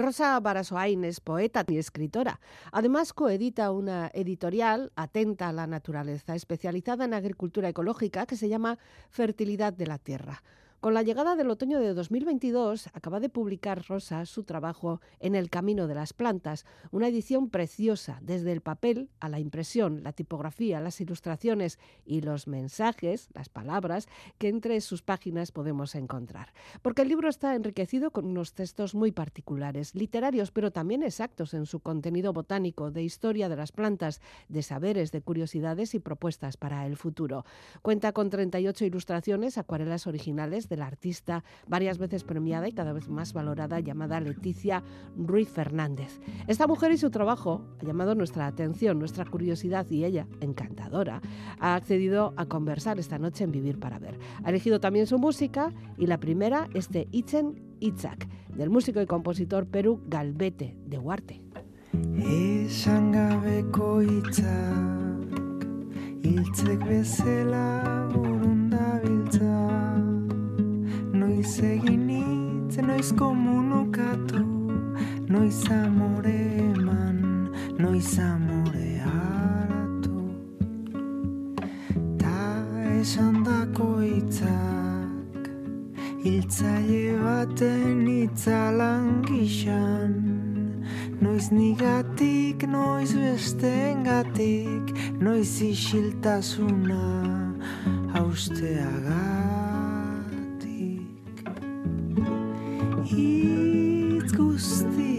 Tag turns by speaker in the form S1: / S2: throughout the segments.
S1: Rosa Barasoain es poeta y escritora. Además, coedita una editorial atenta a la naturaleza, especializada en agricultura ecológica, que se llama Fertilidad de la Tierra. Con la llegada del otoño de 2022, acaba de publicar Rosa su trabajo En el Camino de las Plantas, una edición preciosa, desde el papel a la impresión, la tipografía, las ilustraciones y los mensajes, las palabras, que entre sus páginas podemos encontrar. Porque el libro está enriquecido con unos textos muy particulares, literarios, pero también exactos en su contenido botánico, de historia de las plantas, de saberes, de curiosidades y propuestas para el futuro. Cuenta con 38 ilustraciones, acuarelas originales, de la artista varias veces premiada y cada vez más valorada llamada Leticia Ruiz Fernández. Esta mujer y su trabajo ha llamado nuestra atención, nuestra curiosidad y ella, encantadora, ha accedido a conversar esta noche en Vivir para Ver. Ha elegido también su música y la primera es de Itzen Itzak, del músico y compositor Perú Galbete de Huarte.
S2: noiz egin hitz, noiz komunokatu, noiz amore eman, noiz amore haratu. Ta esan dako hitzak, hiltzaile baten hitzalan gixan, noiz nigatik, noiz bestengatik, noiz isiltasuna hausteagat. It's gusty.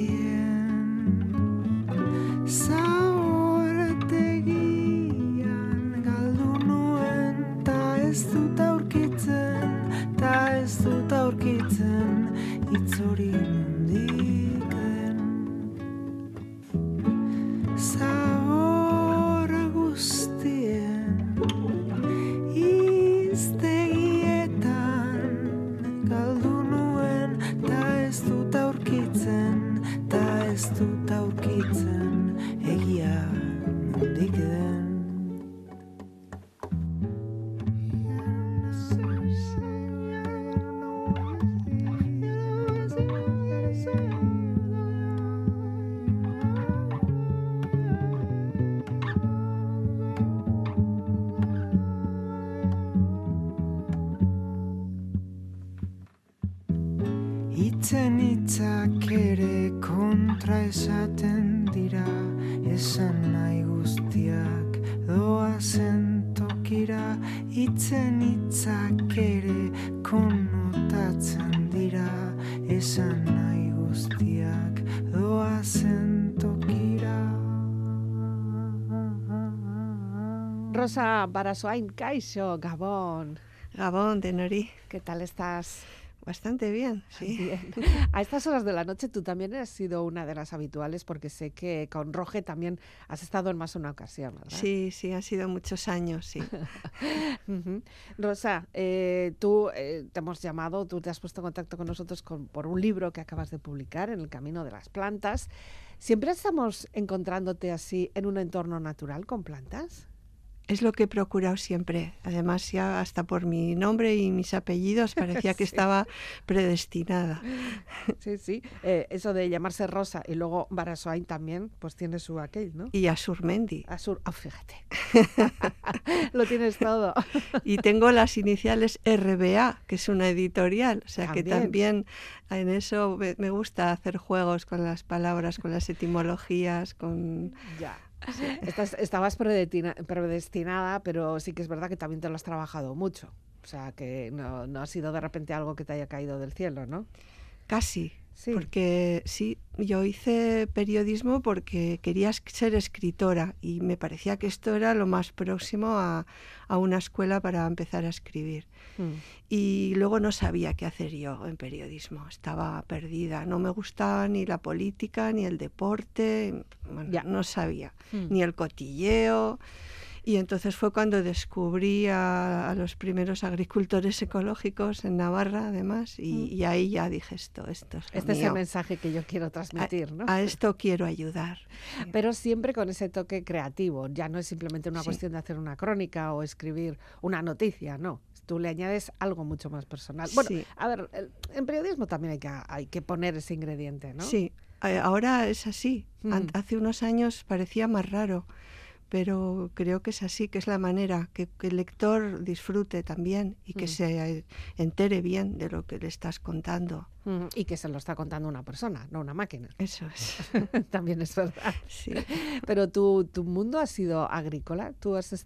S2: esan nahi guztiak doazen tokira.
S1: Rosa Barasoain, kaixo, Gabon.
S3: Gabon, denori.
S1: ¿Qué tal estás?
S3: Bastante bien, sí.
S1: A estas horas de la noche tú también has sido una de las habituales porque sé que con Roge también has estado en más de una ocasión, ¿verdad?
S3: Sí, sí, han sido muchos años, sí.
S1: Rosa, eh, tú eh, te hemos llamado, tú te has puesto en contacto con nosotros por un libro que acabas de publicar, En el Camino de las Plantas. ¿Siempre estamos encontrándote así en un entorno natural con plantas?
S3: Es lo que he procurado siempre. Además, ya hasta por mi nombre y mis apellidos parecía que estaba predestinada.
S1: Sí, sí. Eh, eso de llamarse Rosa y luego Barasoain también, pues tiene su aquel, ¿no?
S3: Y Asurmendi.
S1: Asur, oh, fíjate. lo tienes todo.
S3: y tengo las iniciales RBA, que es una editorial. O sea que también en eso me gusta hacer juegos con las palabras, con las etimologías, con...
S1: Ya estabas predestinada, pero sí que es verdad que también te lo has trabajado mucho. O sea, que no, no ha sido de repente algo que te haya caído del cielo, ¿no?
S3: Casi, porque sí, yo hice periodismo porque quería ser escritora y me parecía que esto era lo más próximo a, una escuela para empezar a escribir. Hmm. Y luego no sabía qué hacer yo en periodismo, estaba perdida, no me gustaba ni la política, ni el deporte, ya. no sabía, hmm. ni el cotilleo. Y entonces fue cuando descubrí a, los primeros agricultores ecológicos en Navarra, además, y, mm. ahí ya dije esto, esto es
S1: Este es el mensaje que yo quiero transmitir, ¿no?
S3: A esto quiero ayudar.
S1: Pero siempre con ese toque creativo, ya no es simplemente una cuestión de hacer una crónica o escribir una noticia, no tú le añades algo mucho más personal. Bueno, a ver, en periodismo también hay que, hay que poner ese ingrediente, ¿no?
S3: Sí, ahora es así. Hace unos años parecía más raro pero creo que es así, que es la manera, que, el lector disfrute también y que mm. se entere bien de lo que le estás contando.
S1: Mm, y que se lo está contando una persona, no una máquina.
S3: Eso es.
S1: también es verdad. Sí. Pero tu, tu mundo ha sido agrícola, tú has,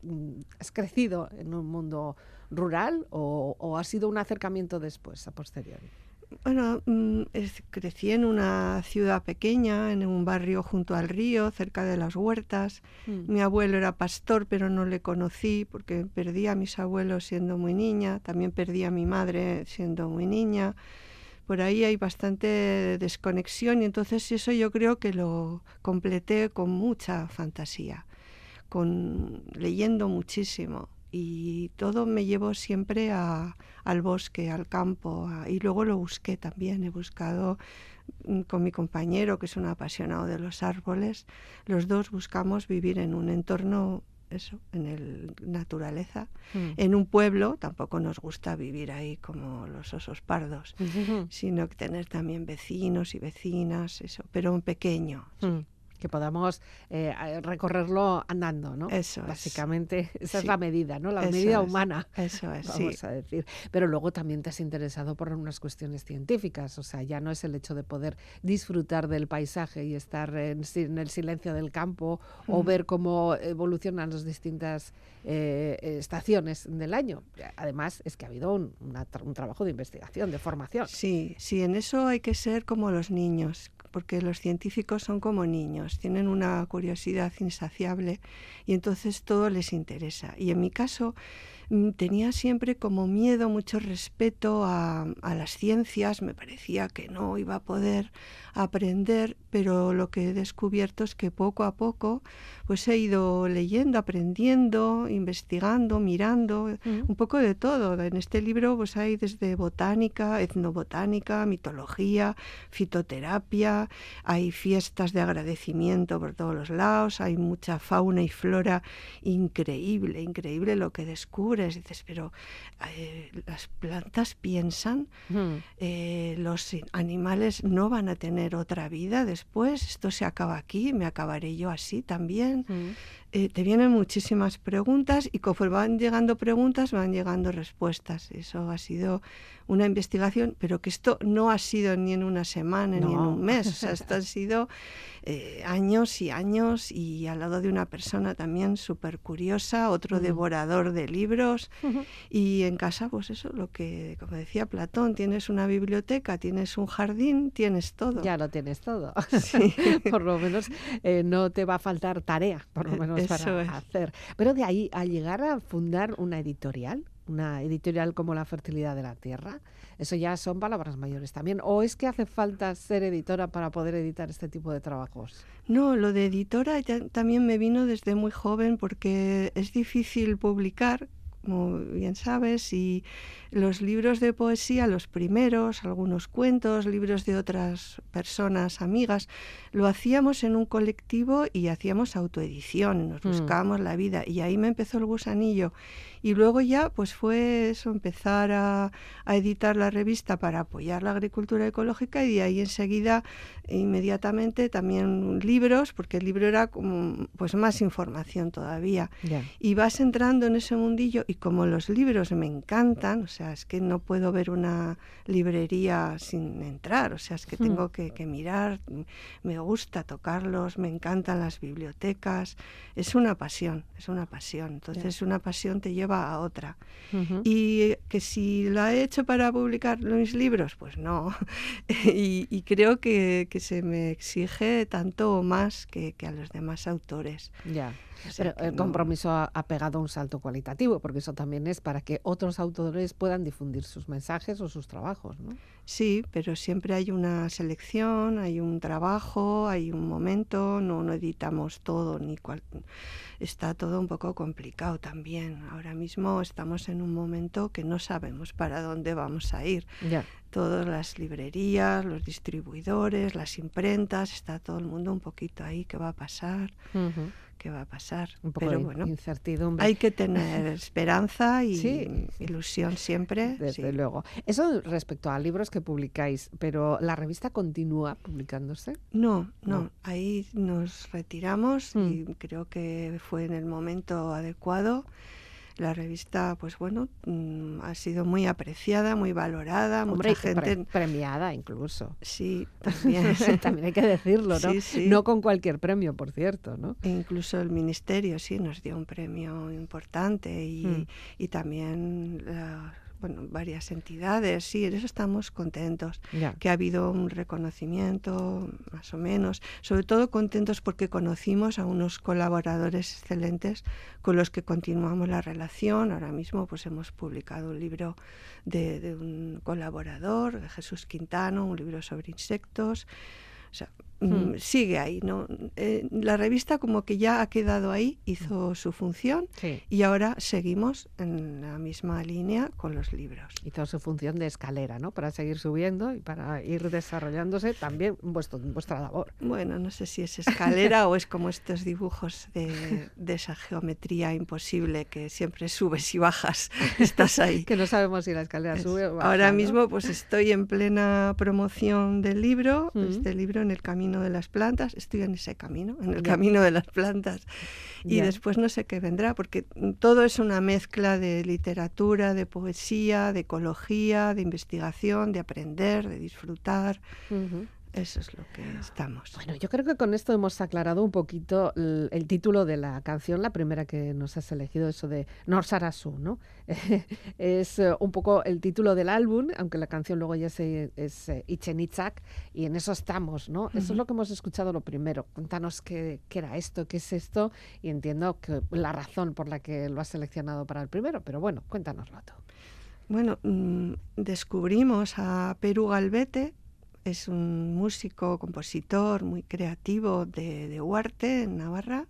S1: mm, has, crecido en un mundo rural o, o ha sido un acercamiento después, a posteriori.
S3: Bueno, mm, crecí en una ciudad pequeña, en un barrio junto al río, cerca de las huertas. Mm. Mi abuelo era pastor, pero no le conocí porque perdí a mis abuelos siendo muy niña, también perdí a mi madre siendo muy niña. Por ahí hay bastante desconexión y entonces eso yo creo que lo completé con mucha fantasía, con leyendo muchísimo y todo me llevó siempre al bosque, al campo, y luego lo busqué también, he buscado mm, con mi compañero, que es un apasionado de los árboles, los dos buscamos vivir en un entorno eso, en el naturaleza. Mm. En un pueblo tampoco nos gusta vivir ahí como los osos pardos, sino que tener también vecinos y vecinas, eso, pero un pequeño.
S1: Mm que podamos eh, recorrerlo andando, ¿no?
S3: Eso
S1: Básicamente, esa es la medida, ¿no? La medida humana.
S3: Eso es,
S1: vamos a decir. Pero luego también te has interesado por unas cuestiones científicas, o sea, ya no es el hecho de poder disfrutar del paisaje y estar en, el silencio del campo o ver cómo evolucionan las distintas eh, estaciones del año. Además, es que ha habido un, un trabajo de investigación, de formación.
S3: Sí, sí, en eso hay que ser como los niños, porque los científicos son como niños, tienen una curiosidad insaciable y entonces todo les interesa. Y en mi caso, tenía siempre como miedo, mucho respeto a, las ciencias, me parecía que no iba a poder aprender, pero lo que he descubierto es que poco a poco pues he ido leyendo, aprendiendo, investigando, mirando, mm. un poco de todo. En este libro pues hay desde botánica, etnobotánica, mitología, fitoterapia, hay fiestas de agradecimiento por todos los lados, hay mucha fauna y flora increíble, increíble lo que descubre dices, pero eh, las plantas piensan, eh, los animales no van a tener otra vida después, esto se acaba aquí, me acabaré yo así también. Eh, te vienen muchísimas preguntas y conforme van llegando preguntas van llegando respuestas. Eso ha sido una investigación, pero que esto no ha sido ni en una semana ni en un mes. O sea, esto ha sido eh, años y años y al lado de una persona también súper curiosa, otro devorador de libros. Y en casa, pues eso, lo que, como decía Platón, tienes una biblioteca, tienes un jardín, tienes todo.
S1: Ya lo tienes todo. por lo menos eh, no te va a faltar tarea, por lo menos para hacer. Pero de ahí a llegar a fundar una editorial, una editorial como La Fertilidad de la Tierra, eso ya son palabras mayores también. ¿O es que hace falta ser editora para poder editar este tipo de trabajos?
S3: No, lo de editora también me vino desde muy joven porque es difícil publicar como bien sabes, y los libros de poesía, los primeros, algunos cuentos, libros de otras personas, amigas, lo hacíamos en un colectivo y hacíamos autoedición, nos mm. buscábamos la vida y ahí me empezó el gusanillo. Y luego ya pues fue eso, empezar a, editar la revista para apoyar la agricultura ecológica y de ahí enseguida, inmediatamente también libros, porque el libro era como pues más información todavía. Y vas entrando en ese mundillo y como los libros me encantan, o sea, es que no puedo ver una librería sin entrar, o sea, es que tengo que, mirar, me gusta tocarlos, me encantan las bibliotecas, es una pasión, es una pasión. Entonces una pasión te lleva a otra. Y que si la he hecho para publicar mis libros, pues no. y, creo que, se me exige tanto o más que, que a los demás autores.
S1: Ya. Pero el compromiso ha, pegado un salto cualitativo, porque eso también es para que otros autores puedan difundir sus mensajes o sus trabajos, ¿no?
S3: Sí, pero siempre hay una selección, hay un trabajo, hay un momento, no, no editamos todo, ni cual, está todo un poco complicado también. Ahora mismo estamos en un momento que no sabemos para dónde vamos a ir. Todas las librerías, los distribuidores, las imprentas, está todo el mundo un poquito ahí, ¿qué va a pasar? Qué va a pasar.
S1: Un poco
S3: Pero
S1: de
S3: bueno,
S1: incertidumbre.
S3: hay que tener esperanza y
S1: Sí.
S3: ilusión siempre.
S1: Desde
S3: sí.
S1: luego. Eso respecto a libros que publicáis, pero la revista continúa publicándose.
S3: No, no,
S1: No.
S3: ahí nos retiramos
S1: Mm.
S3: y creo que fue en el momento adecuado. La revista, pues bueno, mm, ha sido muy apreciada, muy valorada,
S1: Hombre,
S3: mucha
S1: pre-
S3: gente...
S1: premiada incluso.
S3: Sí, también.
S1: También hay que decirlo, ¿no?
S3: Sí, sí.
S1: No con cualquier premio, por cierto, ¿no?
S3: E Incluso el ministerio sí nos dio un premio importante y,
S1: Mm.
S3: y también la- bueno, varias entidades, sí, en eso estamos contentos.
S1: Ya.
S3: que ha habido un reconocimiento, más o menos. Sobre todo contentos porque conocimos a unos colaboradores excelentes con los que continuamos la relación. Ahora mismo pues hemos publicado un libro de, de un colaborador, de Jesús Quintano, un libro sobre insectos. O sea. Mm, sigue ahí, ¿no? Eh, la revista como que ya ha quedado ahí, hizo su función
S1: Sí.
S3: y ahora seguimos en la misma línea con los libros.
S1: Hizo su función de escalera, ¿no? Para seguir subiendo y para ir desarrollándose también vuestro, vuestra labor.
S3: Bueno, no sé si es escalera o es como estos dibujos de, de esa geometría imposible que siempre subes y bajas. Estás ahí.
S1: Que no sabemos si la escalera
S3: Es-
S1: sube o baja,
S3: Ahora
S1: ¿no?
S3: mismo pues estoy en plena promoción del libro,
S1: Mm.
S3: este libro en el camino de las plantas, estoy en ese camino, en el
S1: Ya.
S3: camino de las plantas. Y
S1: Ya.
S3: después no sé qué vendrá, porque todo es una mezcla de literatura, de poesía, de ecología, de investigación, de aprender, de disfrutar. Eso es lo que estamos.
S1: Bueno, yo creo que con esto hemos aclarado un poquito el, el título de la canción, la primera que nos has elegido, eso de Norsarasu, ¿no? es eh, un poco el título del álbum, aunque la canción luego ya se, es eh, Ichenitzak, y en eso estamos, ¿no? Eso es lo que hemos escuchado lo primero. Cuéntanos qué, qué era esto, qué es esto, y entiendo que la razón por la que lo has seleccionado para el primero, pero bueno, cuéntanoslo tú.
S3: Bueno, mm, descubrimos a Perú Galvete, es un músico, compositor muy creativo de, de Huarte, en Navarra,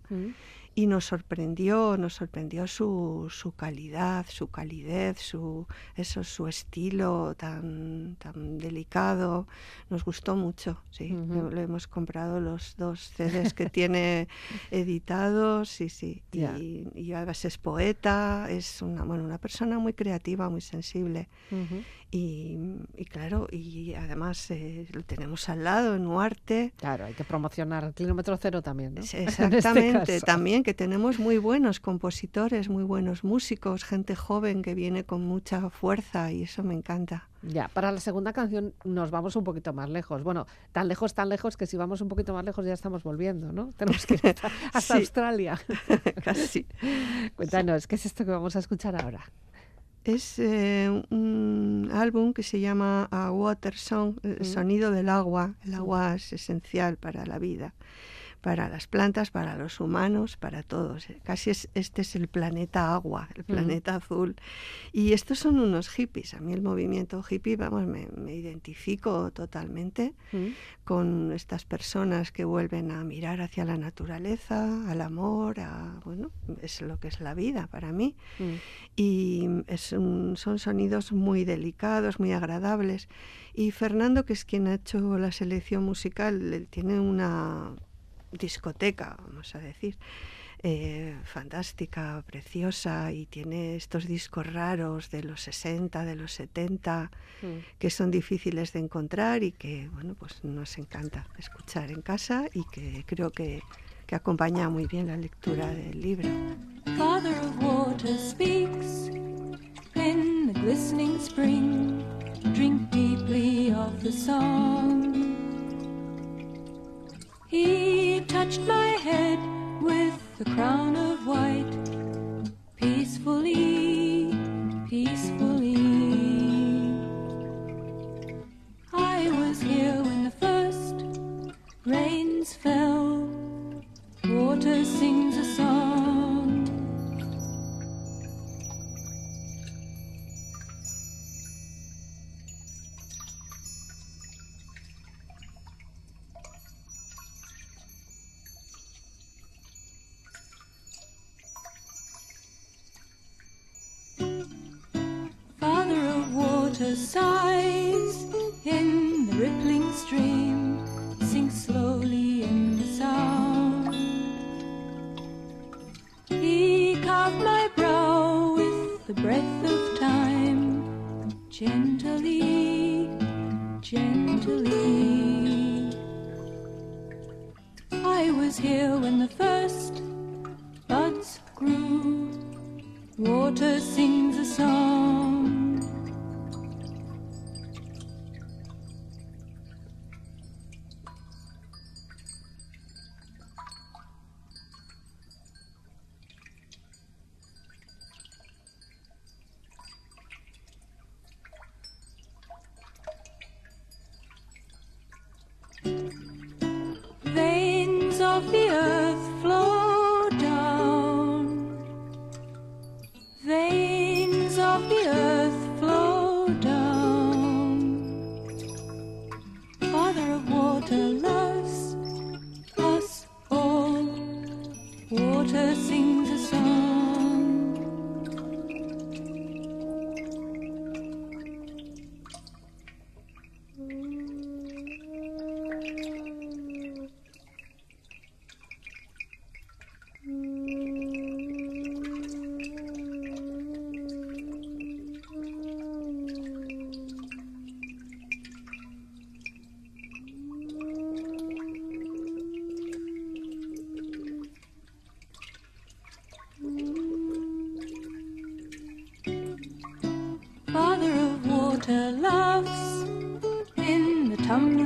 S3: y nos sorprendió, nos sorprendió su, su calidad, su calidez, su, eso, su estilo tan, tan delicado. Nos gustó mucho, sí. Le, le hemos comprado los dos CDs que tiene editados, sí, sí. Y, y además es poeta, es una, bueno, una persona muy creativa, muy sensible. Y, y claro, y además eh, lo tenemos al lado en Huarte.
S1: Claro, hay que promocionar el kilómetro cero también, ¿no? Este
S3: Exactamente, también que tenemos muy buenos compositores, muy buenos músicos, gente joven que viene con mucha fuerza y eso me encanta.
S1: Ya, para la segunda canción nos vamos un poquito más lejos. Bueno, tan lejos, tan lejos que si vamos un poquito más lejos ya estamos volviendo, ¿no? Tenemos que ir hasta, hasta. Australia.
S3: Casi.
S1: Cuéntanos, ¿qué es esto que vamos a escuchar ahora?
S3: Es eh, un álbum que se llama A Water Song, el sonido del agua. El agua es esencial para la vida, para las plantas, para los humanos, para todos. Casi es, este es el planeta agua, el planeta azul. Y estos son unos hippies. A mí el movimiento hippie, vamos, me, me identifico totalmente con estas personas que vuelven a mirar hacia la naturaleza, al amor, a, bueno, es lo que es la vida para mí
S1: Mm.
S3: y es un- son sonidos muy delicados, muy agradables. Y Fernando, que es quien ha hecho la selección musical, él tiene una discoteca, vamos a decir, eh, fantástica, preciosa, y tiene estos discos raros de los 60, de los 70,
S1: Mm.
S3: que son difíciles de encontrar y que, bueno, pues nos encanta escuchar en casa y que creo que, que acompaña muy bien la lectura del libro.
S4: Father of water speaks in the glistening spring. Drink deeply of the song. He touched my head with the crown of white. Peacefully, peacefully. I was here when the first rains fell. Water sings a song. water sighs in the rippling stream, sinks slowly in the sound. He carved my brow with the breath of time, gently, gently. I was here when the first buds grew. Water sings a song. Water loves in the tumbling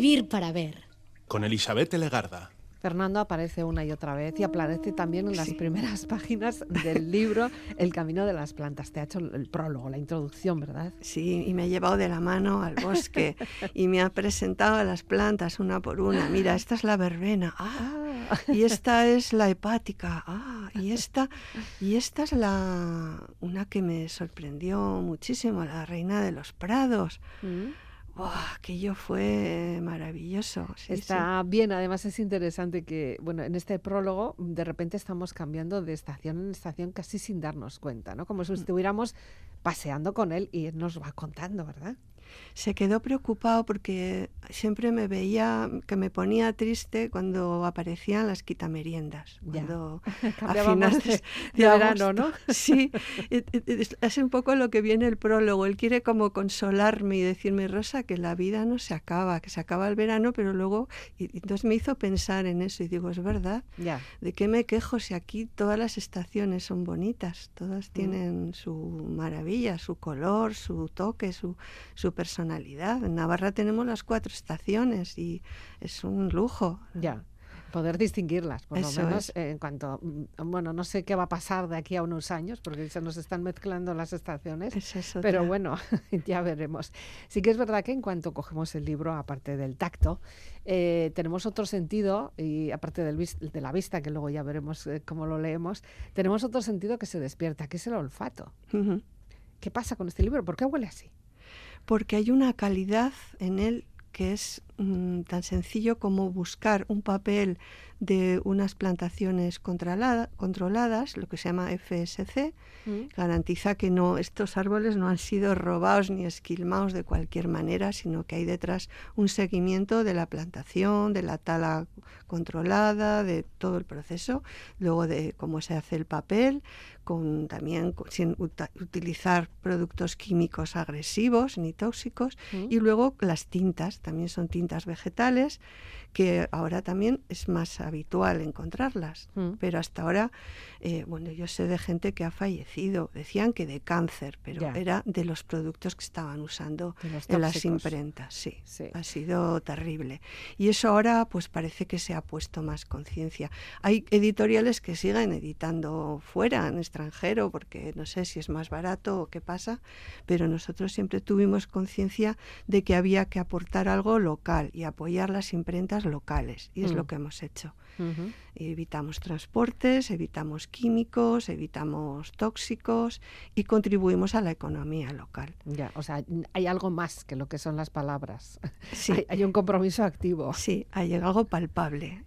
S5: Vivir para ver.
S6: Con Elizabeth Legarda.
S1: Fernando aparece una y otra vez y aparece también en las primeras páginas del libro El camino de las plantas. Te ha hecho el prólogo, la introducción, ¿verdad?
S3: Sí, y me ha llevado de la mano al bosque y me ha presentado a las plantas una por una. Mira, esta es la verbena. Ah, y esta es la hepática. Ah, y esta, y esta es la una que me sorprendió muchísimo, la reina de los prados.
S1: Mm.
S3: ¡Buah! Aquello fue maravilloso. sí, sí.
S1: Está bien, además es interesante que, bueno, en este prólogo de repente estamos cambiando de estación en estación casi sin darnos cuenta, ¿no? Como si estuviéramos paseando con él y nos va contando, ¿verdad?
S3: Se quedó preocupado porque siempre me veía que me ponía triste cuando aparecían las quitameriendas.
S1: Ya.
S3: Cuando a
S1: Cambiábamos
S3: finales
S1: de- verano,
S3: agosto.
S1: ¿no?
S3: Sí, es un poco lo que viene el prólogo. Él quiere como consolarme y decirme, Rosa, que la vida no se acaba, que se acaba el verano, pero luego... Y, entonces me hizo pensar en eso y digo, es verdad.
S1: Ya.
S3: ¿De qué me quejo si aquí todas las estaciones son bonitas?
S1: Mm.
S3: Todas tienen su maravilla, su color, su toque, su, su personalidad. En Navarra tenemos las cuatro estaciones y es un lujo.
S1: Ya. Poder distinguirlas, por lo menos en cuanto, mm, bueno, no sé qué va a pasar de aquí a unos años, porque se nos están mezclando las estaciones, pero bueno, ya veremos. Sí que es verdad que en cuanto cogemos el libro, aparte del tacto, eh, tenemos otro sentido, y aparte del de la vista, que luego ya veremos eh, cómo lo leemos, tenemos otro sentido que se despierta, que es el olfato. ¿Qué pasa con este libro? ¿Por qué huele así?
S3: Porque hay una calidad en él que es mm, tan sencillo como buscar un papel de unas plantaciones controladas, lo que se llama FSC, mm. garantiza que no estos árboles no han sido robados ni esquilmados de cualquier manera, sino que hay detrás un seguimiento de la plantación, de la tala controlada, de todo el proceso, luego de cómo se hace el papel, con también sin utilizar productos químicos agresivos ni tóxicos, mm. y luego las tintas, también son tintas vegetales que ahora también es más habitual encontrarlas, mm. pero hasta ahora, eh, bueno, yo sé de gente que ha fallecido, decían que de cáncer, pero era de los productos que estaban usando en las imprentas, sí, ha sido terrible. Y eso ahora pues parece que se ha puesto más conciencia. Hay editoriales que siguen editando fuera, en extranjero, porque no sé si es más barato o qué pasa, pero nosotros siempre tuvimos conciencia de que había que aportar algo local y apoyar las imprentas locales, y es lo mm. que hemos hecho. Evitamos transportes, evitamos químicos, evitamos tóxicos y contribuimos a la economía local.
S1: Ya, o sea, hay algo más que lo que son las palabras. Sí. hay, un compromiso activo.
S3: Sí, hay algo palpable.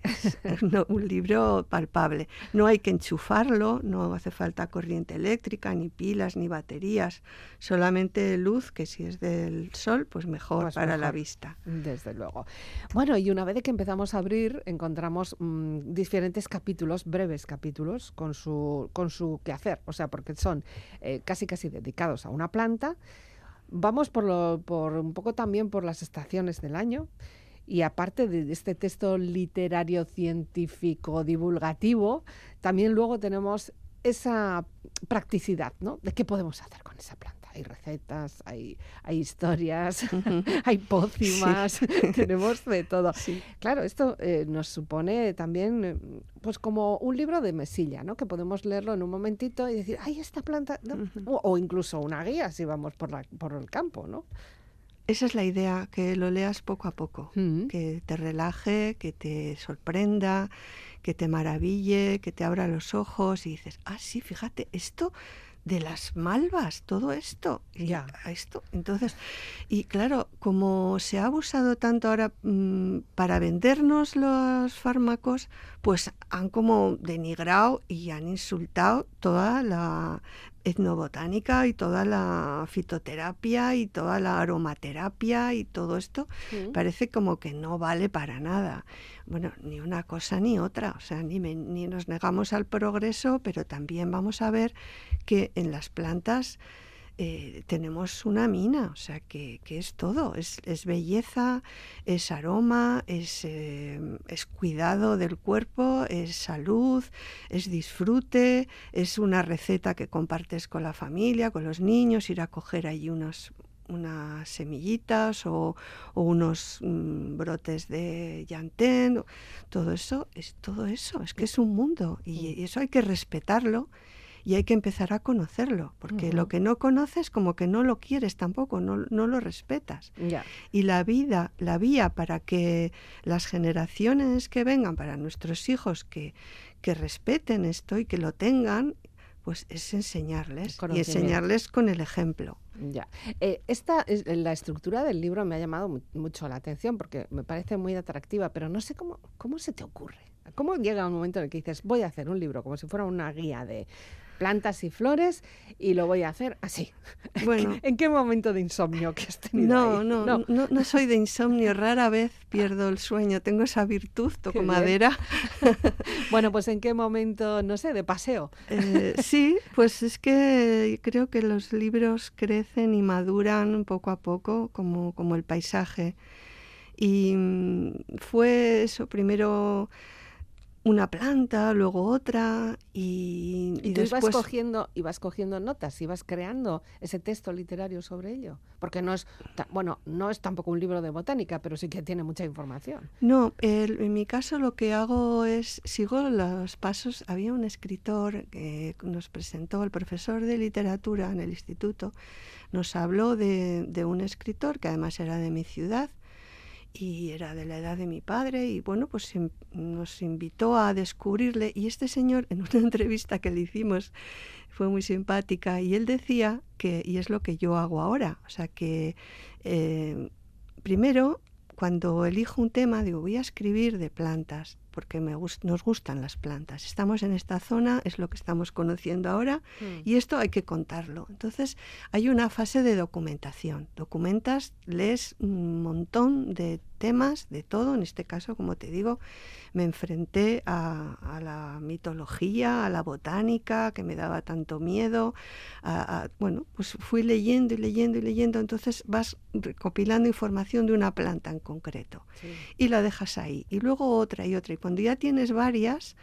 S3: un libro palpable. No hay que enchufarlo, no hace falta corriente eléctrica, ni pilas, ni baterías. Solamente luz, que si es del sol, pues mejor pues para la vista.
S1: Desde luego. Bueno, y una vez que empezamos a abrir, encontramos mm, diferentes capítulos, breves capítulos, con su, con su quehacer, o sea, porque son eh, casi casi dedicados a una planta. Vamos por, lo, por un poco también por las estaciones del año. Y aparte de este texto literario, científico, divulgativo, también luego tenemos esa practicidad, ¿no? De qué podemos hacer con esa planta hay recetas, hay, hay historias, hay pócimas, tenemos de todo. Claro, esto eh, nos supone también eh, pues como un libro de mesilla, ¿no? Que podemos leerlo en un momentito y decir, ay, esta planta, o, incluso una guía si vamos por, la, por el campo, ¿no?
S3: Esa es la idea, que lo leas poco a poco, que te relaje, que te sorprenda, que te maraville, que te abra los ojos y dices, ah, sí, fíjate, esto de las malvas, todo esto. Ya. Esto. Entonces, y claro, como se ha abusado tanto ahora mm, para vendernos los fármacos, pues han como denigrado y han insultado toda la etnobotánica y toda la fitoterapia y toda la aromaterapia y todo esto. Parece como que no vale para nada. Bueno, ni una cosa ni otra, o sea, ni, ni nos negamos al progreso, pero también vamos a ver que en las plantas eh, tenemos una mina, o sea, que, es todo, es, belleza, es aroma, es, eh, es, cuidado del cuerpo, es salud, es disfrute, es una receta que compartes con la familia, con los niños, ir a coger allí unas semillitas o, unos mm, brotes de llantén, todo eso es todo eso, es que es un mundo y eso hay que respetarlo y hay que empezar a conocerlo, porque lo que no conoces como que no lo quieres tampoco, no, no lo respetas. Y la vida, la vía para que las generaciones que vengan, para nuestros hijos que, que respeten esto y que lo tengan, pues es enseñarles y enseñarles con el ejemplo.
S1: Ya. Eh, esta es, la estructura del libro me ha llamado mucho la atención porque me parece muy atractiva, pero no sé cómo, cómo se te ocurre. ¿Cómo llega un momento en el que dices, voy a hacer un libro como si fuera una guía de plantas y flores y lo voy a hacer así. Bueno, ¿en qué momento de insomnio que has tenido?
S3: No, no, no, no, soy de insomnio, rara vez pierdo el sueño, tengo esa virtud, toco madera.
S1: bueno, pues en qué momento, no sé, de paseo.
S3: Eh, sí, pues es que creo que los libros crecen y maduran poco a poco como, como el paisaje. Y mm, fue eso, primero una planta, luego otra y,
S1: y, tú ibas cogiendo, ibas cogiendo notas, ibas creando ese texto literario sobre ello, porque no es, bueno, no es tampoco un libro de botánica, pero sí que tiene mucha información.
S3: No, en mi caso lo que hago es sigo los pasos. Había un escritor que nos presentó, el profesor de literatura en el instituto, nos habló de, de un escritor que además era de mi ciudad y era de la edad de mi padre y bueno, pues nos invitó a descubrirle y este señor en una entrevista que le hicimos fue muy simpática y él decía que, y es lo que yo hago ahora, o sea que eh, primero cuando elijo un tema digo voy a escribir de plantas porque me nos gustan las plantas. Estamos en esta zona, es lo que estamos conociendo ahora, mm. y esto hay que contarlo. Entonces, hay una fase de documentación. Documentas, lees un montón de temas, de todo. En este caso, como te digo, me enfrenté a, la mitología, a la botánica, que me daba tanto miedo. bueno, pues fui leyendo y leyendo y leyendo. Entonces vas recopilando información de una planta en concreto y la dejas ahí. Y luego otra y otra cuando ya tienes varias,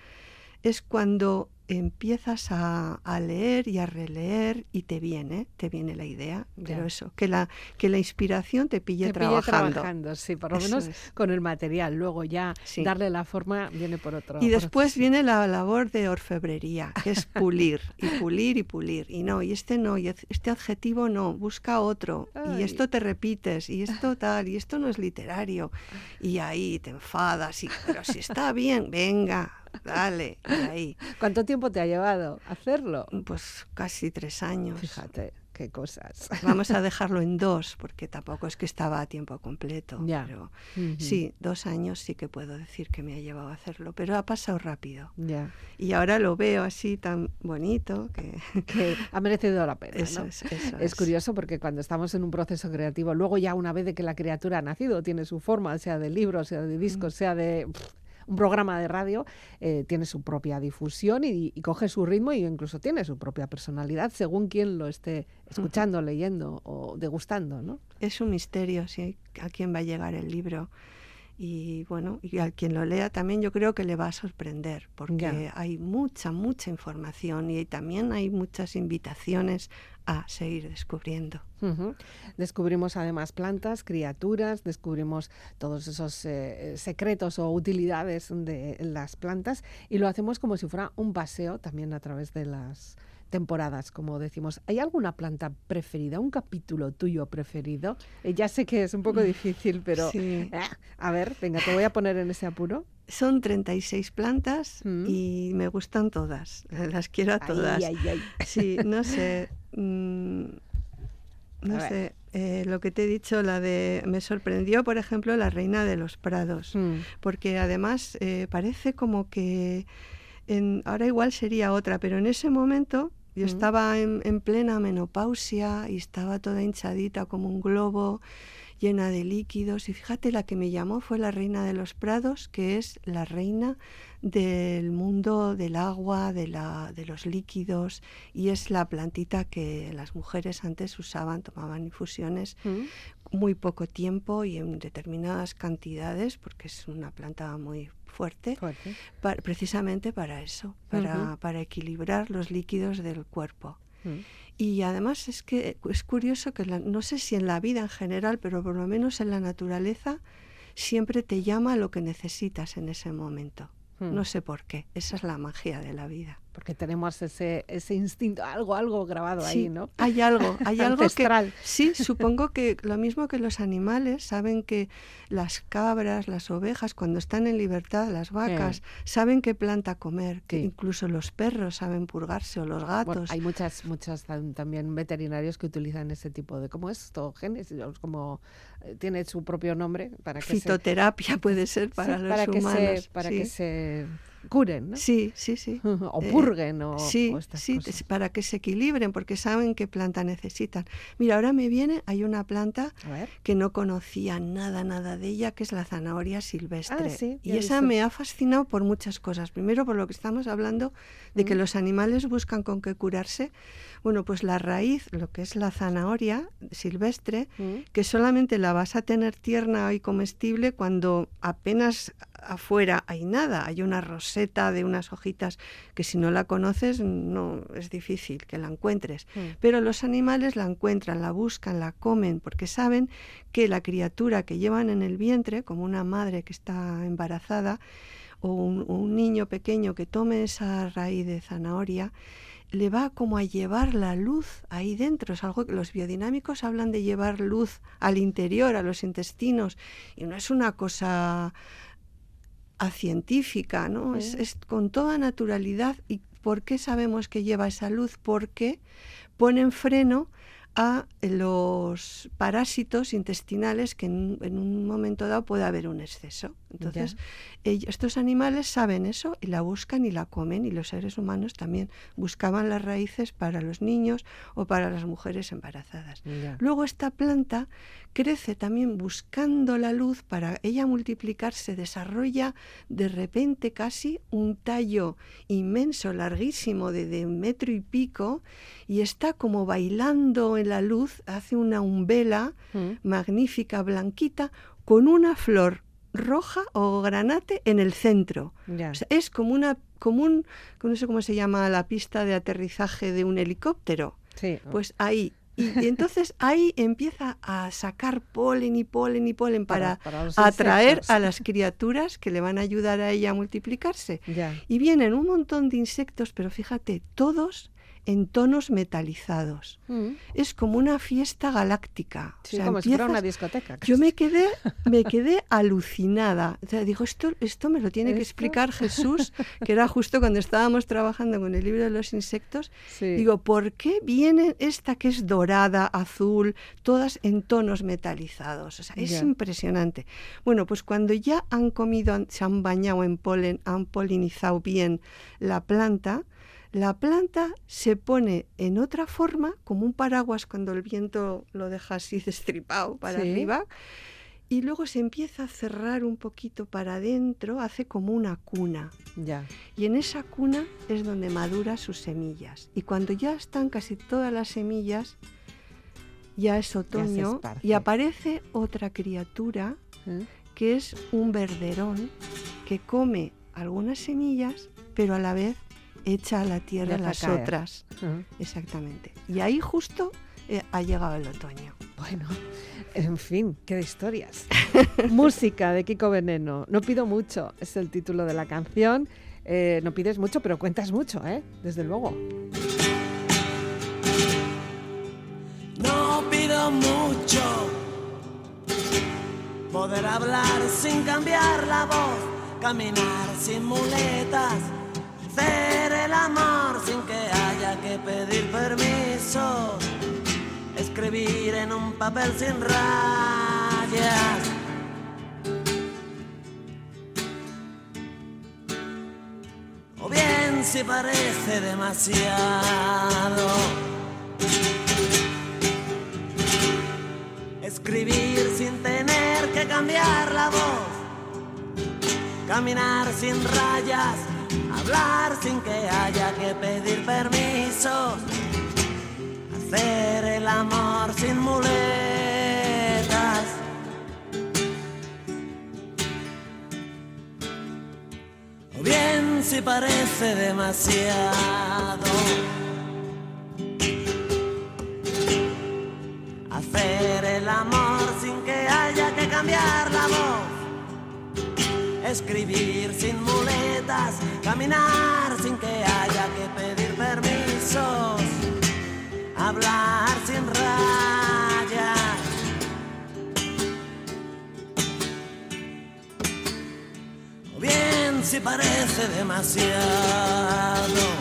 S3: es cuando empiezas a, leer y a releer y te viene, te viene la idea, pero eso, que la, que la inspiración te pille, trabajando.
S1: sí, por lo menos con el material, luego ya darle la forma viene por otro.
S3: Y después viene la labor de orfebrería, que es pulir y pulir y pulir, y no, y este no, y este adjetivo no, busca otro, y esto te repites, y esto tal, y esto no es literario, y ahí te enfadas, y, pero si está bien, venga, Dale, ahí.
S1: ¿Cuánto tiempo te ha llevado hacerlo?
S3: Pues casi tres años.
S1: Fíjate, qué cosas.
S3: Vamos a dejarlo en dos, porque tampoco es que estaba a tiempo completo. Ya. Pero sí, dos años sí que puedo decir que me ha llevado a hacerlo, pero ha pasado rápido. Ya. Y ahora lo veo así tan bonito que,
S1: que ha merecido la pena.
S3: Eso es,
S1: es, curioso porque cuando estamos en un proceso creativo, luego ya una vez de que la criatura ha nacido, tiene su forma, sea de libro, sea de disco, sea de un programa de radio eh, tiene su propia difusión y, coge su ritmo e incluso tiene su propia personalidad según quien lo esté escuchando, leyendo o degustando, ¿no?
S3: Es un misterio si a quién va a llegar el libro y bueno, y a quien lo lea también yo creo que le va a sorprender porque hay mucha, mucha información y también hay muchas invitaciones a seguir descubriendo.
S1: Descubrimos además plantas, criaturas, descubrimos todos esos eh, secretos o utilidades de las plantas y lo hacemos como si fuera un paseo también a través de las temporadas, como decimos. ¿Hay alguna planta preferida, un capítulo tuyo preferido? Eh, ya sé que es un poco difícil, pero eh, a ver, venga, te voy a poner en ese apuro.
S3: Son 36 plantas mm. y me gustan todas, las quiero a todas. Sí, no sé. Mm, no sé, eh, lo que te he dicho, la de. Me sorprendió, por ejemplo, la reina de los prados, mm. porque además parece como que. En, ahora igual sería otra, pero en ese momento yo estaba en, plena menopausia y estaba toda hinchadita como un globo, llena de líquidos. Y fíjate, la que me llamó fue la reina de los prados, que es la reina del mundo del agua, de, la, de los líquidos, y es la plantita que las mujeres antes usaban, tomaban infusiones muy poco tiempo y en determinadas cantidades, porque es una planta muy fuerte, precisamente para eso, para, para, equilibrar los líquidos del cuerpo. Mm. Y además es que es curioso que no sé si en la vida en general, pero por lo menos en la naturaleza, siempre te llama a lo que necesitas en ese momento. Mm. No sé por qué, esa es la magia de la vida
S1: porque tenemos ese, ese instinto, algo, algo grabado ahí, ¿no?
S3: Hay algo, hay algo que sí, supongo que lo mismo que los animales saben que las cabras, las ovejas, cuando están en libertad, las vacas, saben qué planta comer, que incluso los perros saben purgarse o los gatos.
S1: hay muchas, muchas también veterinarios que utilizan ese tipo de, ¿cómo es esto? Genes, como eh, tiene su propio nombre para que
S3: fitoterapia puede ser para los
S1: para
S3: humanos,
S1: que se, para que se curen, ¿no?
S3: Sí, sí, sí.
S1: o eh, purguen o,
S3: sí, sí, para que se equilibren, porque saben qué planta necesitan. Mira, ahora me viene, hay una planta que no conocía nada, nada de ella, que es la zanahoria silvestre. Ah, y esa me ha fascinado por muchas cosas. Primero, por lo que estamos hablando de que mm. los animales buscan con qué curarse. Bueno, pues la raíz, lo que es la zanahoria silvestre, mm. que solamente la vas a tener tierna y comestible cuando apenas afuera hay nada, hay una roseta de unas hojitas que si no la conoces no es difícil que la encuentres.
S1: Mm.
S3: Pero los animales la encuentran, la buscan, la comen, porque saben que la criatura que llevan en el vientre, como una madre que está embarazada, o un, un niño pequeño que tome esa raíz de zanahoria, le va como a llevar la luz ahí dentro. Es algo que los biodinámicos hablan de llevar luz al interior, a los intestinos, y no es una cosa a científica, ¿no? Es, es con toda naturalidad. ¿Y por qué sabemos que lleva esa luz? Porque ponen freno a los parásitos intestinales que en, en un momento dado puede haber un exceso. Entonces, ellos- estos animales saben eso y la buscan y la comen y los seres humanos también buscaban las raíces para los niños o para las mujeres embarazadas.
S1: Ya.
S3: Luego esta planta crece también buscando la luz para ella multiplicarse, desarrolla de repente casi un tallo inmenso, larguísimo, de, de metro y pico, y está como bailando en la luz, hace una umbela
S1: Mm.
S3: magnífica, blanquita, con una flor roja o granate en el centro.
S1: Ya.
S3: O sea, es como una, como un, no sé cómo se llama la pista de aterrizaje de un helicóptero.
S1: Sí.
S3: Pues ahí. Y, y entonces ahí empieza a sacar polen y polen y polen para,
S1: Para- para los
S3: atraer a las criaturas que le van a ayudar a ella a multiplicarse.
S1: Ya.
S3: Y vienen un montón de insectos, pero fíjate, todos en tonos metalizados.
S1: Mm.
S3: Es como una fiesta galáctica. O
S1: Sí,
S3: sea,
S1: como si fuera una discoteca.
S3: yo me quedé, me quedé alucinada. O sea, digo, esto, esto me lo tiene que explicar Jesús, que era justo cuando estábamos trabajando con el libro de los insectos.
S1: Sí.
S3: Digo, ¿por qué viene esta que es dorada, azul, todas en tonos metalizados? O sea, es impresionante. Bueno, pues cuando ya han comido, se han bañado en polen, han polinizado bien la planta, la planta se pone en otra forma, como un paraguas cuando el viento lo deja así destripado para
S1: Sí.
S3: arriba, y luego se empieza a cerrar un poquito para adentro, hace como una cuna.
S1: Ya.
S3: Y en esa cuna es donde madura sus semillas. Y cuando ya están casi todas las semillas, ya es otoño y aparece otra criatura
S1: ¿Eh?
S3: que es un verderón que come algunas semillas, pero a la vez echa a la tierra
S1: Deja
S3: las
S1: caer.
S3: otras.
S1: Ah.
S3: Exactamente. Y ahí justo eh, ha llegado el otoño.
S1: Bueno, en fin, qué de historias. Música de Kiko Veneno. No pido mucho, es el título de la canción. Eh, no pides mucho, pero cuentas mucho, ¿eh? Desde luego.
S7: No pido mucho. Poder hablar sin cambiar la voz, caminar sin muletas, hacer el amor sin que haya que pedir permiso, escribir en un papel sin rayas. O bien si parece demasiado. Escribir sin tener que cambiar la voz. Caminar sin rayas. Hablar sin que haya que pedir permiso. Hacer el amor sin muletas. O bien si parece demasiado. Hacer el amor sin que haya que cambiar la voz. Escribir sin muletas, caminar sin que haya que pedir permisos. Hablar sin rayas. O bien si parece demasiado.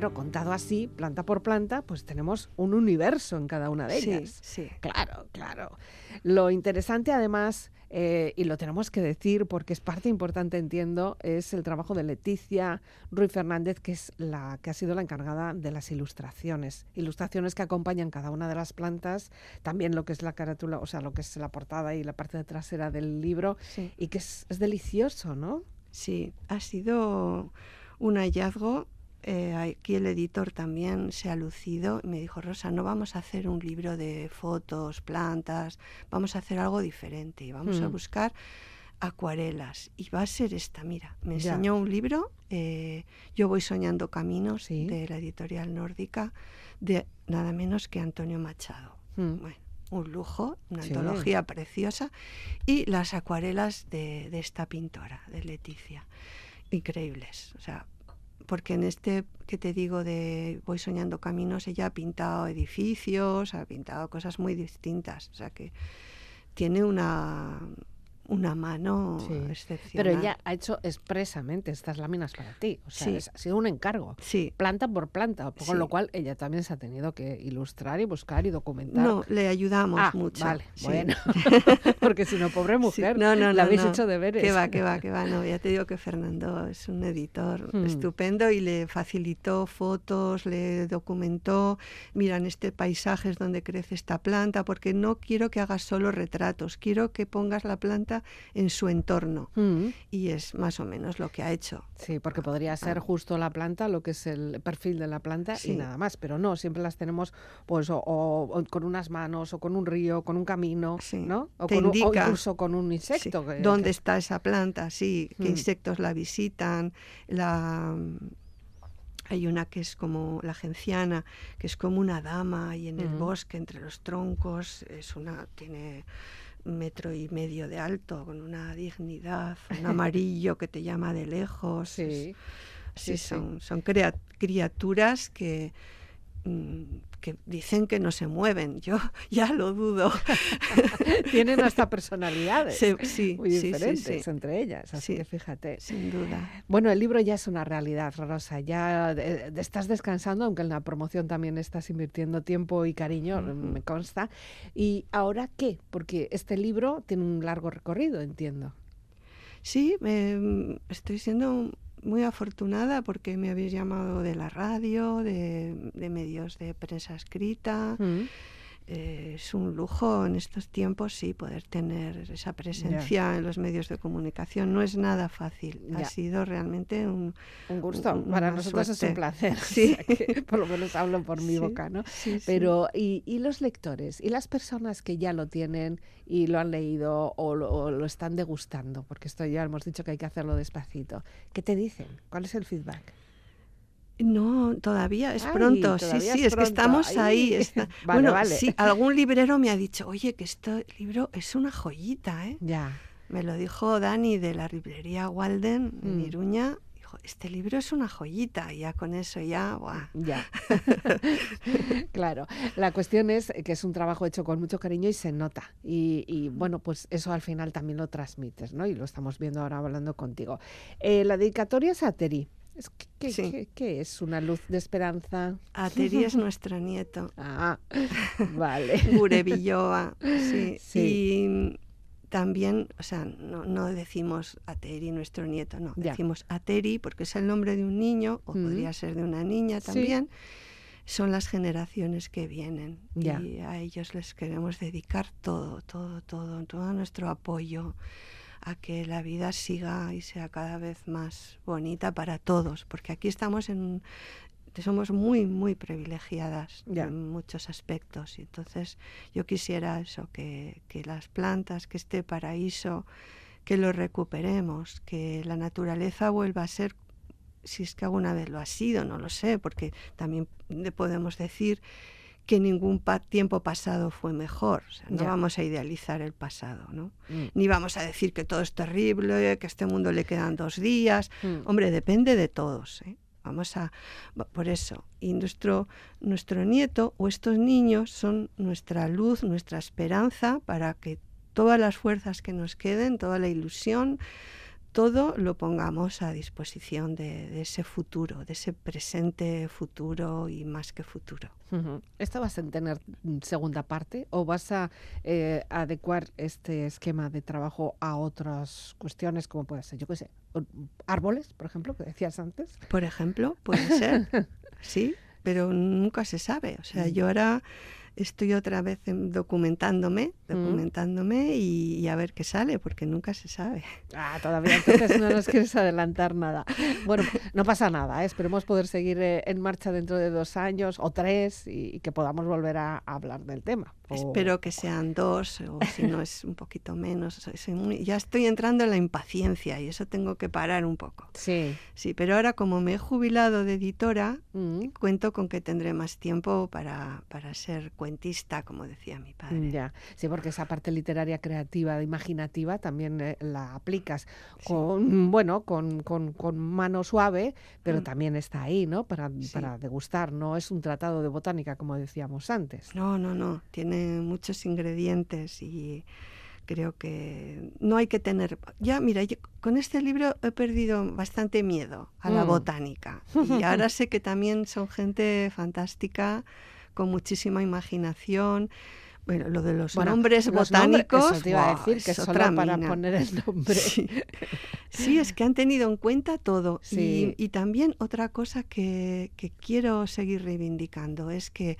S1: Claro, contado así, planta por planta, pues tenemos un universo en cada una de ellas.
S3: Sí, sí.
S1: Claro, claro. Lo interesante además, eh, y lo tenemos que decir porque es parte importante, entiendo, es el trabajo de Leticia Ruiz Fernández, que es la que ha sido la encargada de las ilustraciones. Ilustraciones que acompañan cada una de las plantas, también lo que es la carátula, o sea, lo que es la portada y la parte trasera del libro,
S3: Sí.
S1: y que es, es delicioso, ¿no?
S3: Sí, ha sido un hallazgo. Eh, aquí el editor también se ha lucido y me dijo, Rosa, no vamos a hacer un libro de fotos, plantas, vamos a hacer algo diferente y vamos a
S1: Mm.
S3: buscar acuarelas. Y va a ser esta, mira, me
S1: Ya.
S3: enseñó un libro, eh, Yo voy soñando caminos,
S1: Sí.
S3: de la editorial nórdica, de nada menos que Antonio Machado.
S1: Mm.
S3: Bueno, un lujo, una
S1: Sí.
S3: antología preciosa. Y las acuarelas de, de esta pintora, de Leticia. Increíbles. O sea, porque en este que te digo de Voy soñando caminos, ella ha pintado edificios, ha pintado cosas muy distintas. O sea que tiene una, una mano
S1: Sí.
S3: excepcional.
S1: Pero ella ha hecho expresamente estas láminas para ti. O sea,
S3: Sí.
S1: es- ha sido un encargo.
S3: Sí.
S1: Planta por planta, con lo cual ella también se ha tenido que ilustrar y buscar y documentar.
S3: No, le ayudamos
S1: Ah,
S3: mucho.
S1: Vale, bueno. Porque si no, pobre mujer,
S3: No, no,
S1: la habéis
S3: no.
S1: hecho deberes.
S3: Que va, que va, que va. No, ya te digo que Fernando es un editor
S1: Hmm.
S3: estupendo y le facilitó fotos, le documentó, mira, en este paisaje es donde crece esta planta, porque no quiero que hagas solo retratos, quiero que pongas la planta en su entorno.
S1: Mm,
S3: Y es más o menos lo que ha hecho.
S1: Sí, porque podría ser justo la planta, lo que es el perfil de la planta y
S3: Sí.
S1: nada más, pero no, siempre las tenemos pues o, o- o con unas manos o con un río, con un camino,
S3: Sí,
S1: ¿no? O,
S3: te
S1: con un- o
S3: indica,
S1: incluso con un
S3: Sí,
S1: insecto. que-
S3: ¿Dónde
S1: que-
S3: está esa planta? Sí, qué
S1: Mm.
S3: insectos la visitan. La, hay una que es como la genciana, que es como una dama y en el
S1: Mm.
S3: bosque entre los troncos es una tiene metro y medio de alto con una dignidad, un amarillo que te llama de lejos.
S1: Sí, sí,
S3: son, son criaturas que que dicen que no se mueven. Yo ya lo dudo.
S1: Tienen hasta personalidades
S3: sí,
S1: muy diferentes
S3: sí.
S1: entre ellas, así
S3: Sí.
S1: que fíjate.
S3: Sin duda.
S1: Bueno, el libro ya es una realidad, Rosa. Ya eh, estás descansando, aunque en la promoción también estás invirtiendo tiempo y cariño, me consta. ¿Y ahora qué? Porque este libro tiene un largo recorrido, entiendo.
S3: Sí, me- estoy siendo muy afortunada porque me habéis llamado de la radio, de, medios de prensa escrita.
S1: Mm.
S3: Eh, es un lujo en estos tiempos, sí, poder tener esa presencia en los medios de comunicación. No es nada fácil.
S1: Ya.
S3: Ha sido realmente un...
S1: Un gusto.
S3: Un-
S1: Para nosotros es un placer.
S3: Sí.
S1: O sea que por lo menos hablo por mi
S3: Sí,
S1: boca, ¿no?
S3: sí.
S1: Pero, ¿y, y los lectores? ¿Y las personas que ya lo tienen y lo han leído o lo, o lo están degustando? Porque esto ya hemos dicho que hay que hacerlo despacito. ¿Qué te dicen? ¿Cuál es el feedback?
S3: No, todavía es
S1: Ay,
S3: pronto. Sí,
S1: todavía
S3: sí,
S1: es
S3: es, que estamos
S1: Ay.
S3: ahí. está-
S1: Vale,
S3: bueno,
S1: vale.
S3: sí, algún librero me ha dicho, oye, que este libro es una joyita, ¿eh?
S1: Ya.
S3: Me lo dijo Dani de la librería Walden en
S1: Mm.
S3: Iruña. Dijo, este libro es una joyita. Y ya con eso ya, ¡buah!
S1: Ya. claro. La cuestión es que es un trabajo hecho con mucho cariño y se nota. Y, y, bueno, pues eso al final también lo transmites, ¿no? Y lo estamos viendo ahora hablando contigo. Eh, la dedicatoria es a Teri. Es que- ¿Qué,
S3: Sí.
S1: qué- qué es? ¿Una luz de esperanza?
S3: Ateri es nuestro nieto.
S1: Ah, vale.
S3: Gurevilloa, sí.
S1: Sí.
S3: Y también, o sea, no, no decimos Ateri, nuestro nieto, no.
S1: Ya.
S3: Decimos Ateri porque es el nombre de un niño, o
S1: Mm.
S3: podría ser de una niña
S1: Sí.
S3: también. Son las generaciones que vienen
S1: Ya.
S3: y a ellos les queremos dedicar todo, todo, todo, todo nuestro apoyo a que la vida siga y sea cada vez más bonita para todos, porque aquí estamos en somos muy muy privilegiadas
S1: Ya.
S3: en muchos aspectos y entonces yo quisiera eso que, que las plantas que este paraíso que lo recuperemos que la naturaleza vuelva a ser si es que alguna vez lo ha sido no lo sé porque también podemos decir que ningún pa- tiempo pasado fue mejor o sea, no
S1: Ya.
S3: vamos a idealizar el pasado no
S1: Mm,
S3: ni vamos a decir que todo es terrible que a este mundo le quedan dos días
S1: mm.
S3: Hombre, depende de todos. ¿eh? Vamos a. Por eso. Y nuestro, nuestro nieto o estos niños son nuestra luz, nuestra esperanza para que todas las fuerzas que nos queden, toda la ilusión, todo lo pongamos a disposición de, ese futuro, de ese presente futuro y más que futuro.
S1: ¿Esta vas a tener segunda parte o vas a eh, adecuar este esquema de trabajo a otras cuestiones como puede ser, yo qué sé, árboles, por ejemplo, que decías antes?
S3: Por ejemplo, puede ser, sí, pero nunca se sabe. O sea, yo ahora estoy otra vez documentándome, mm. documentándome y, a ver qué sale, porque nunca se sabe.
S1: Ah, todavía entonces no nos quieres adelantar nada. Bueno, no pasa nada, ¿eh? esperemos poder seguir eh, en marcha dentro de dos años o tres y, que podamos volver a hablar del tema.
S3: Espero que sean dos, o si no es un poquito menos. ya estoy entrando en la impaciencia y eso tengo que parar un poco.
S1: Sí.
S3: Sí, pero ahora como me he jubilado de editora, mm. cuento con que tendré más tiempo para, para, ser cuentista, como decía mi padre.
S1: Ya, sí, porque esa parte literaria creativa, imaginativa, también eh, la aplicas con, bueno, con, con, con, mano suave, pero mm. también está ahí, ¿no? Para, para degustar, no es un tratado de botánica, como decíamos antes.
S3: No, no, no, tiene muchos ingredientes y creo que no hay que tener... Ya, mira, con este libro he perdido bastante miedo a la mm. botánica y ahora sé que también son gente fantástica, con muchísima imaginación. Bueno, lo de los nombres botánicos.
S1: te iba a decir que es otra para poner el nombre.
S3: Sí. es que han tenido en cuenta todo. Y, y, también otra cosa que, que quiero seguir reivindicando es que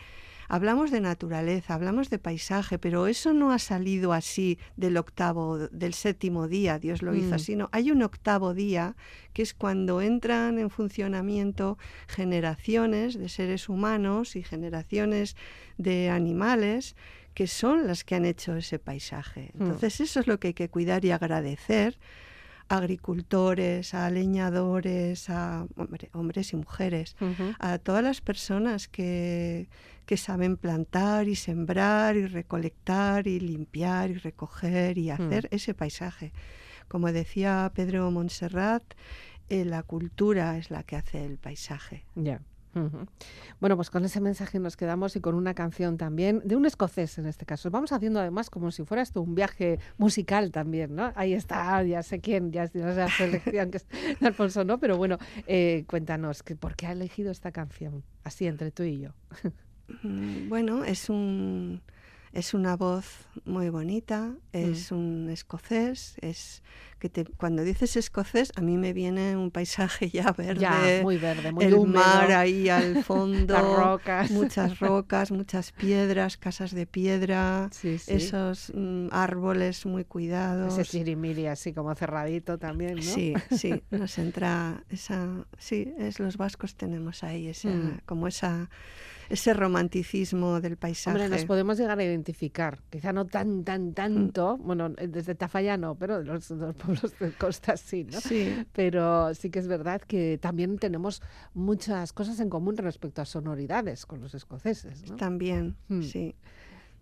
S3: hablamos de naturaleza, hablamos de paisaje, pero eso no ha salido así del octavo, del séptimo día, Dios lo hizo mm. así, no. Hay un octavo día que es cuando entran en funcionamiento generaciones de seres humanos y generaciones de animales que son las que han hecho ese paisaje. Mm. Entonces eso es lo que hay que cuidar y agradecer agricultores, a leñadores, a hombres y mujeres, a todas las personas que, que saben plantar y sembrar y recolectar y limpiar y recoger y hacer mm. ese paisaje. Como decía Pedro Montserrat, eh, la cultura es la que hace el paisaje.
S1: Ya. Bueno, pues con ese mensaje nos quedamos y con una canción también, de un escocés en este caso. Vamos haciendo además como si fuera esto un viaje musical también, ¿no? Ahí está, ya sé quién, ya sé la selección que es Alfonso, ¿no? Pero bueno, eh, cuéntanos, ¿por qué ha elegido esta canción? Así, entre tú y yo.
S3: Mm, bueno, es un es una voz muy bonita, es mm. un escocés, es que te, cuando dices escocés a mí me viene un paisaje ya verde,
S1: muy verde, muy
S3: el
S1: mar
S3: ahí al fondo,
S1: rocas.
S3: muchas rocas, muchas piedras, casas de piedra, esos mm, árboles muy cuidados.
S1: Ese chirimiri así como cerradito también, ¿no?
S3: Sí, sí, nos entra esa, sí, es los vascos tenemos ahí esa, como esa ese romanticismo del paisaje.
S1: Hombre, nos podemos llegar a identificar, quizá no tan, tan, tanto, mm. bueno, desde Tafalla no, pero los, los pueblos de costa sí, ¿no?
S3: Sí.
S1: Pero sí que es verdad que también tenemos muchas cosas en común respecto a sonoridades con los escoceses, ¿no?
S3: También, mm. sí.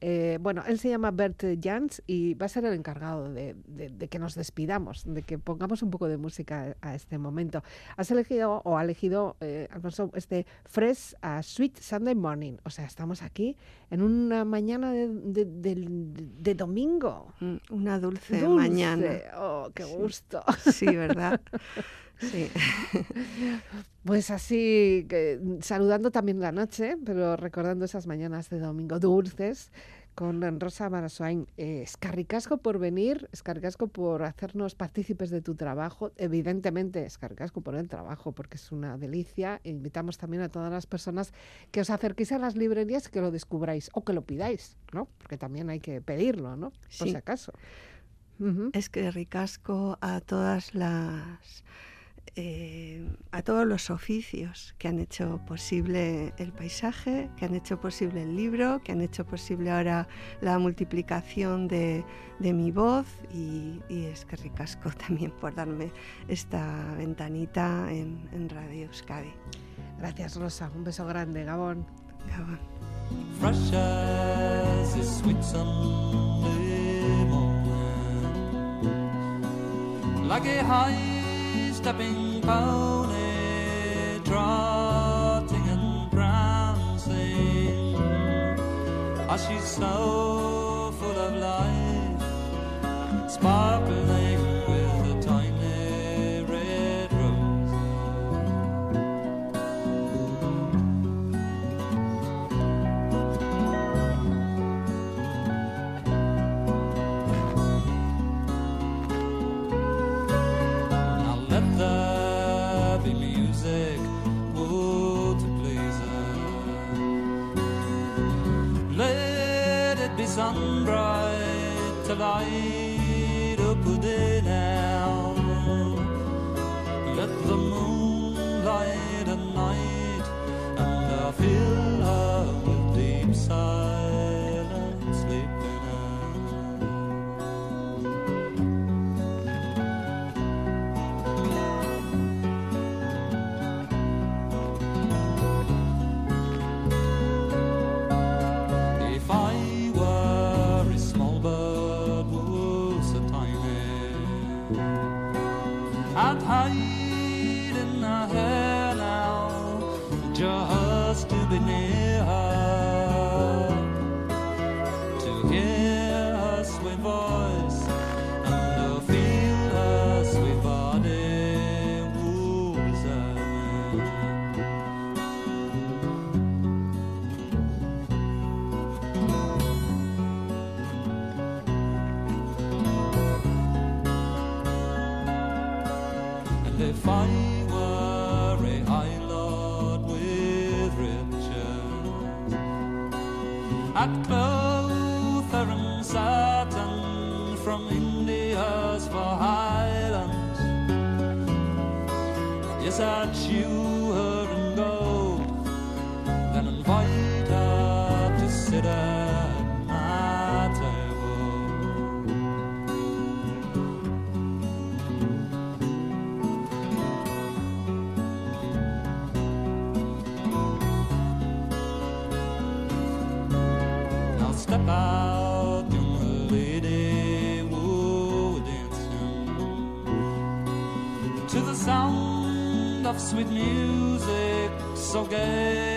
S1: Eh, bueno, él se llama Bert Jans y va a ser el encargado de, que nos despidamos, de que pongamos un poco de música a, este momento. Has elegido o ha elegido, eh, Alfonso, este Fresh a Sweet Sunday Morning. O sea, estamos aquí en una mañana de, domingo.
S3: Mm, una dulce, mañana.
S1: Oh, qué gusto.
S3: Sí, ¿verdad? Sí.
S1: Pues así, saludando también la noche, pero recordando esas mañanas de domingo dulces con Rosa Marasoain. Eh, escarricasco por venir, escarricasco por hacernos partícipes de tu trabajo. Evidentemente, escarricasco por el trabajo, porque es una delicia. E invitamos también a todas las personas que os acerquéis a las librerías y que lo descubráis o que lo pidáis, ¿no? Porque también hay que pedirlo, ¿no? Por si acaso.
S3: Es que ricasco a todas las eh, a todos los oficios que han hecho posible el paisaje, que han hecho posible el libro, que han hecho posible ahora la multiplicación de, mi voz y, es que ricasco también por darme esta ventanita en, Radio Euskadi.
S1: Gracias Rosa, un beso grande, Gabón.
S3: Gabón. Stepping pony, trotting and prancing. Ah, she's so full of life, sparkling
S8: Jedi do poder. inside you. with music so gay.